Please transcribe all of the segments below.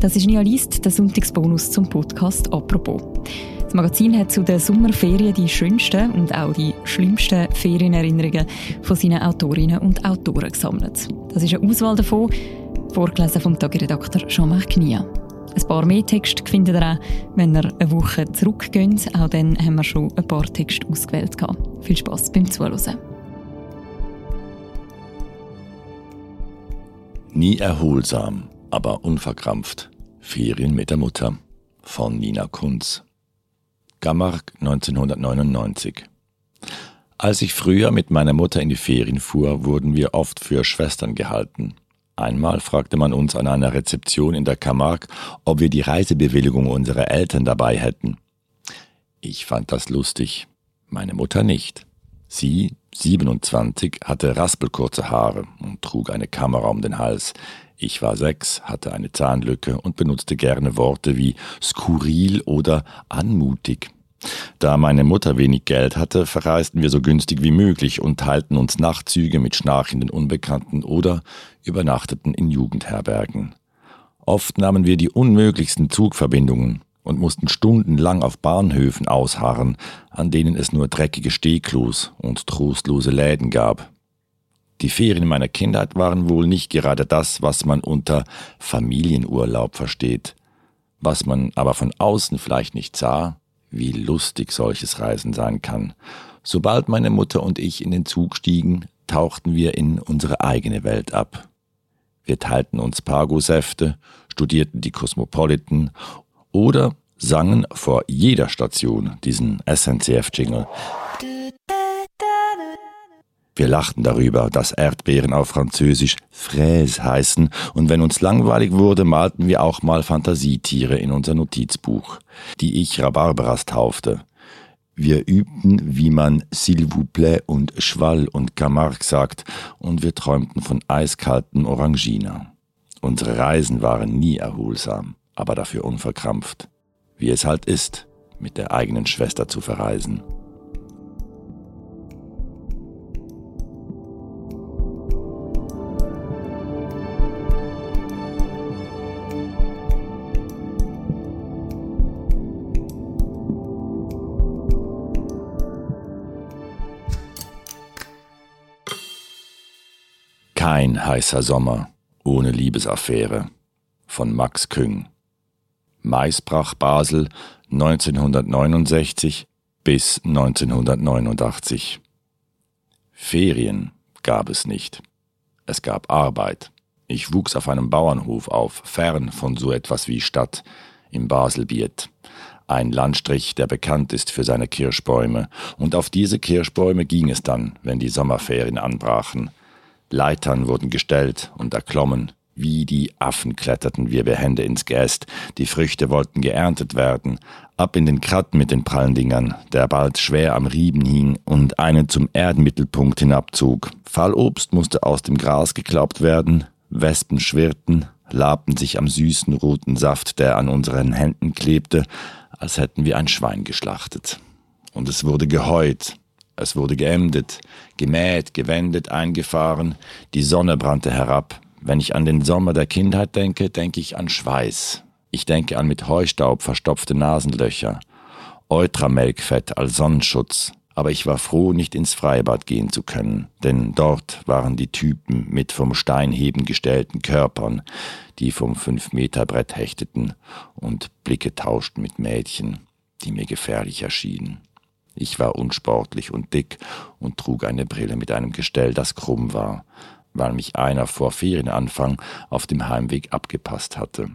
Das ist Nia Liest, der Sonntagsbonus zum Podcast «Apropos». Das Magazin hat zu den Sommerferien die schönsten und auch die schlimmsten Ferienerinnerungen von seinen Autorinnen und Autoren gesammelt. Das ist eine Auswahl davon, vorgelesen vom Tagiredakteur Jean-Marc Nia. Ein paar mehr Texte findet ihr auch, wenn ihr eine Woche zurückgeht. Auch dann haben wir schon ein paar Texte ausgewählt. Viel Spass beim Zuhören. Nie erholsam, aber unverkrampft. Ferien mit der Mutter von Nina Kunz. Gammark 1999. Als ich früher mit meiner Mutter in die Ferien fuhr, wurden wir oft für Schwestern gehalten. Einmal fragte man uns an einer Rezeption in der Camargue, ob wir die Reisebewilligung unserer Eltern dabei hätten. Ich fand das lustig, meine Mutter nicht. Sie, 27, hatte raspelkurze Haare und trug eine Kamera um den Hals. Ich war sechs, hatte eine Zahnlücke und benutzte gerne Worte wie skurril oder anmutig. Da meine Mutter wenig Geld hatte, verreisten wir so günstig wie möglich und teilten uns Nachtzüge mit schnarchenden Unbekannten oder übernachteten in Jugendherbergen. Oft nahmen wir die unmöglichsten Zugverbindungen und mussten stundenlang auf Bahnhöfen ausharren, an denen es nur dreckige Stehklos und trostlose Läden gab. Die Ferien meiner Kindheit waren wohl nicht gerade das, was man unter Familienurlaub versteht, was man aber von außen vielleicht nicht sah, wie lustig solches Reisen sein kann. Sobald meine Mutter und ich in den Zug stiegen, tauchten wir in unsere eigene Welt ab. Wir teilten uns Pargo-Säfte, studierten die Cosmopolitan oder sangen vor jeder Station diesen SNCF-Jingle. Wir lachten darüber, dass Erdbeeren auf Französisch Fraise heißen, und wenn uns langweilig wurde, malten wir auch mal Fantasietiere in unser Notizbuch, die ich Rhabarberas taufte. Wir übten, wie man S'il vous plaît und Schwall und Camargue sagt, und wir träumten von eiskaltem Orangina. Unsere Reisen waren nie erholsam, aber dafür unverkrampft. Wie es halt ist, mit der eigenen Schwester zu verreisen. Kein heißer Sommer ohne Liebesaffäre von Max Küng. Maisbrach Basel 1969 bis 1989. Ferien gab es nicht. Es gab Arbeit. Ich wuchs auf einem Bauernhof auf, fern von so etwas wie Stadt, im Baselbiet. Ein Landstrich, der bekannt ist für seine Kirschbäume. Und auf diese Kirschbäume ging es dann, wenn die Sommerferien anbrachen. Leitern wurden gestellt und erklommen. Wie die Affen kletterten wir behende ins Geäst. Die Früchte wollten geerntet werden. Ab in den Kratten mit den Prallendingern, der bald schwer am Rieben hing und einen zum Erdenmittelpunkt hinabzog. Fallobst musste aus dem Gras geklaubt werden. Wespen schwirrten, labten sich am süßen roten Saft, der an unseren Händen klebte, als hätten wir ein Schwein geschlachtet. Und es wurde geheut, es wurde geämdet, gemäht, gewendet, eingefahren, die Sonne brannte herab. Wenn ich an den Sommer der Kindheit denke, denke ich an Schweiß. Ich denke an mit Heustaub verstopfte Nasenlöcher, Eutramelkfett als Sonnenschutz, aber ich war froh, nicht ins Freibad gehen zu können, denn dort waren die Typen mit vom Steinheben gestellten Körpern, die vom Fünf-Meter-Brett hechteten und Blicke tauschten mit Mädchen, die mir gefährlich erschienen. Ich war unsportlich und dick und trug eine Brille mit einem Gestell, das krumm war, weil mich einer vor Ferienanfang auf dem Heimweg abgepasst hatte.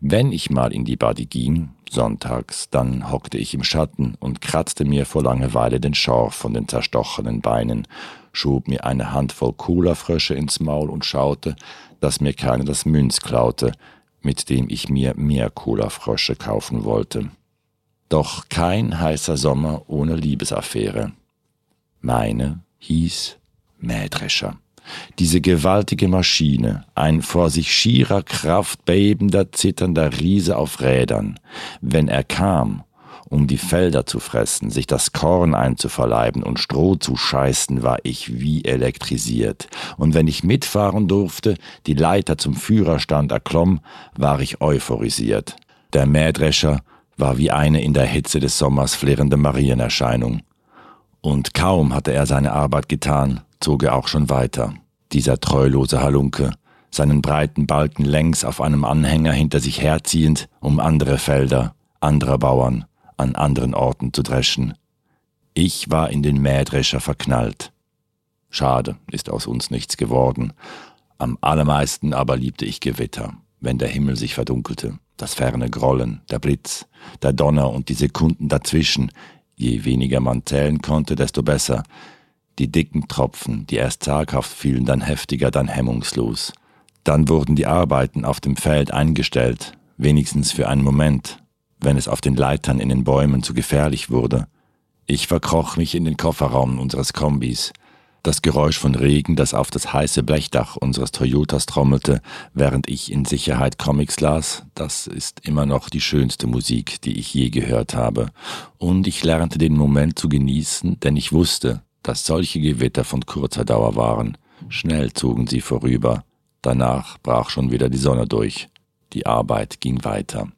Wenn ich mal in die Badi ging, sonntags, dann hockte ich im Schatten und kratzte mir vor Langeweile den Schorf von den zerstochenen Beinen, schob mir eine Handvoll Cola-Frösche ins Maul und schaute, dass mir keiner das Münz klaute, mit dem ich mir mehr Cola-Frösche kaufen wollte. Doch kein heißer Sommer ohne Liebesaffäre. Meine hieß Mähdrescher. Diese gewaltige Maschine, ein vor sich schierer Kraft bebender, zitternder Riese auf Rädern. Wenn er kam, Um die Felder zu fressen, sich das Korn einzuverleiben und Stroh zu scheißen, war ich wie elektrisiert. Und wenn ich mitfahren durfte, die Leiter zum Führerstand erklomm, war ich euphorisiert. Der Mähdrescher war wie eine in der Hitze des Sommers flirrende Marienerscheinung. Und kaum hatte er seine Arbeit getan, zog er auch schon weiter. Dieser treulose Halunke, seinen breiten Balken längs auf einem Anhänger hinter sich herziehend, um andere Felder, anderer Bauern an anderen Orten zu dreschen. Ich war in den Mähdrescher verknallt. Schade, ist aus uns nichts geworden. Am allermeisten aber liebte ich Gewitter, wenn der Himmel sich verdunkelte, das ferne Grollen, der Blitz, der Donner und die Sekunden dazwischen. Je weniger man zählen konnte, desto besser. Die dicken Tropfen, die erst zaghaft fielen, dann heftiger, dann hemmungslos. Dann wurden die Arbeiten auf dem Feld eingestellt, wenigstens für einen Moment, wenn es auf den Leitern in den Bäumen zu gefährlich wurde. Ich verkroch mich in den Kofferraum unseres Kombis. Das Geräusch von Regen, das auf das heiße Blechdach unseres Toyotas trommelte, während ich in Sicherheit Comics las, das ist immer noch die schönste Musik, die ich je gehört habe. Und ich lernte den Moment zu genießen, denn ich wusste, dass solche Gewitter von kurzer Dauer waren. Schnell zogen sie vorüber. Danach brach schon wieder die Sonne durch. Die Arbeit ging weiter.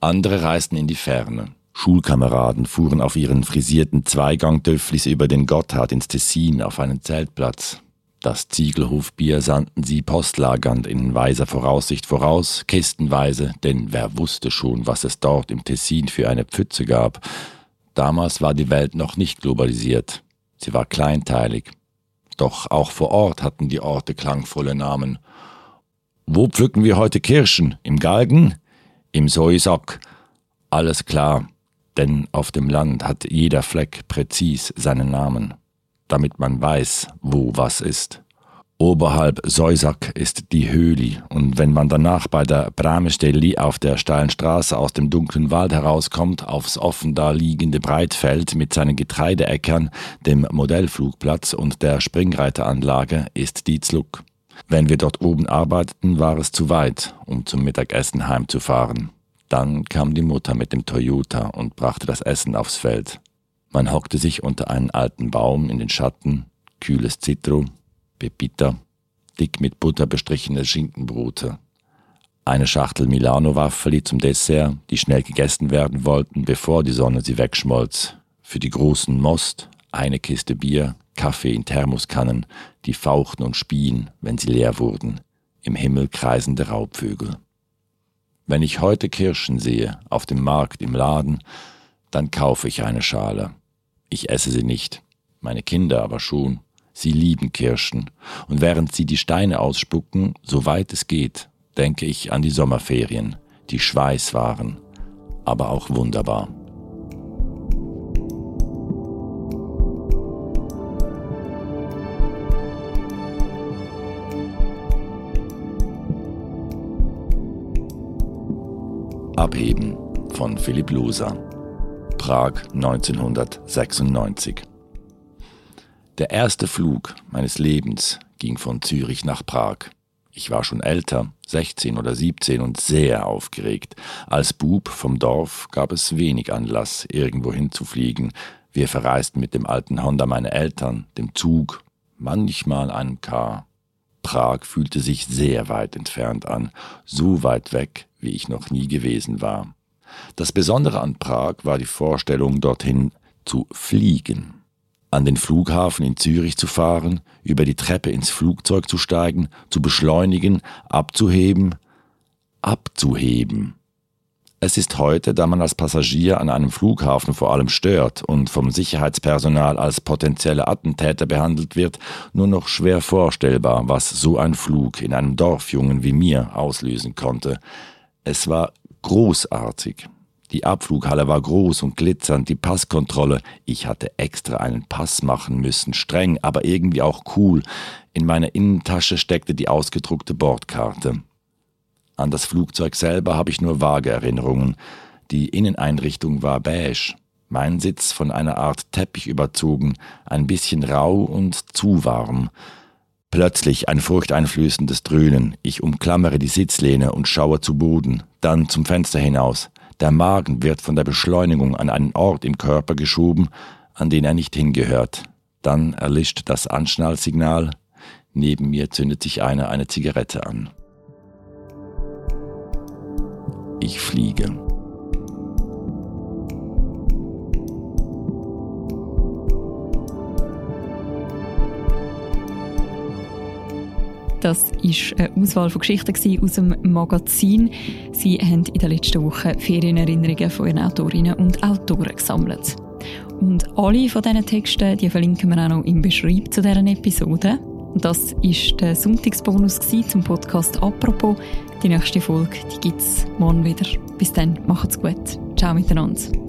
Andere reisten in die Ferne. Schulkameraden fuhren auf ihren frisierten Zweigangdöfflis über den Gotthard ins Tessin auf einen Zeltplatz. Das Ziegelhofbier sandten sie postlagernd in weiser Voraussicht voraus, kistenweise, denn wer wusste schon, was es dort im Tessin für eine Pfütze gab. Damals war die Welt noch nicht globalisiert. Sie war kleinteilig, doch auch vor Ort hatten die Orte klangvolle Namen. Wo pflücken wir heute Kirschen? Im Galgen? Im Soisock? Alles klar, denn auf dem Land hat jeder Fleck präzis seinen Namen, damit man weiß, wo was ist. Oberhalb Seusack ist die Höhli, und wenn man danach bei der Bramestelli auf der steilen Straße aus dem dunklen Wald herauskommt, aufs offen da liegende Breitfeld mit seinen Getreideäckern, dem Modellflugplatz und der Springreiteranlage, ist die Zluck. Wenn wir dort oben arbeiteten, war es zu weit, um zum Mittagessen heimzufahren. Dann kam die Mutter mit dem Toyota und brachte das Essen aufs Feld. Man hockte sich unter einen alten Baum in den Schatten, kühles Zitro, Pepita, dick mit Butter bestrichene Schinkenbrote, eine Schachtel Milano-Waffeli zum Dessert, die schnell gegessen werden wollten, bevor die Sonne sie wegschmolz. Für die großen Most eine Kiste Bier, Kaffee in Thermoskannen, die fauchten und spien, wenn sie leer wurden, im Himmel kreisende Raubvögel. Wenn ich heute Kirschen sehe, auf dem Markt, im Laden, dann kaufe ich eine Schale. Ich esse sie nicht, meine Kinder aber schon. Sie lieben Kirschen, und während sie die Steine ausspucken, soweit es geht, denke ich an die Sommerferien, die Schweiß waren, aber auch wunderbar. Abheben von Philipp Loser. Prag 1996 der erste Flug meines Lebens ging von Zürich nach Prag. Ich war schon älter, 16 oder 17 und sehr aufgeregt. Als Bub vom Dorf gab es wenig Anlass, irgendwo hinzufliegen. Wir verreisten mit dem alten Honda meiner Eltern, dem Zug, manchmal einem Car. Prag fühlte sich sehr weit entfernt an, so weit weg, wie ich noch nie gewesen war. Das Besondere an Prag war die Vorstellung, dorthin zu fliegen an den Flughafen in Zürich zu fahren, über die Treppe ins Flugzeug zu steigen, zu beschleunigen, abzuheben, abzuheben. Es ist heute, da man als Passagier an einem Flughafen vor allem stört und vom Sicherheitspersonal als potenzielle Attentäter behandelt wird, nur noch schwer vorstellbar, was so ein Flug in einem Dorfjungen wie mir auslösen konnte. Es war großartig. Die Abflughalle war groß und glitzernd, die Passkontrolle. Ich hatte extra einen Pass machen müssen, streng, aber irgendwie auch cool. In meiner Innentasche steckte die ausgedruckte Bordkarte. An das Flugzeug selber habe ich nur vage Erinnerungen. Die Inneneinrichtung war beige, mein Sitz von einer Art Teppich überzogen, ein bisschen rau und zu warm. Plötzlich ein furchteinflößendes Dröhnen. Ich umklammere die Sitzlehne und schaue zu Boden, dann zum Fenster hinaus. Der Magen wird von der Beschleunigung an einen Ort im Körper geschoben, an den er nicht hingehört. Dann erlischt das Anschnallsignal. Neben mir zündet sich einer eine Zigarette an. Ich fliege. Das war eine Auswahl von Geschichten aus dem Magazin. Sie haben in den letzten Wochen Ferienerinnerungen von ihren Autorinnen und Autoren gesammelt. Und alle von diesen Texten die verlinken wir auch noch im Beschreib zu dieser Episode. Das war der Sonntagsbonus zum Podcast «Apropos». Die nächste Folge gibt es morgen wieder. Bis dann, macht's gut. Ciao miteinander.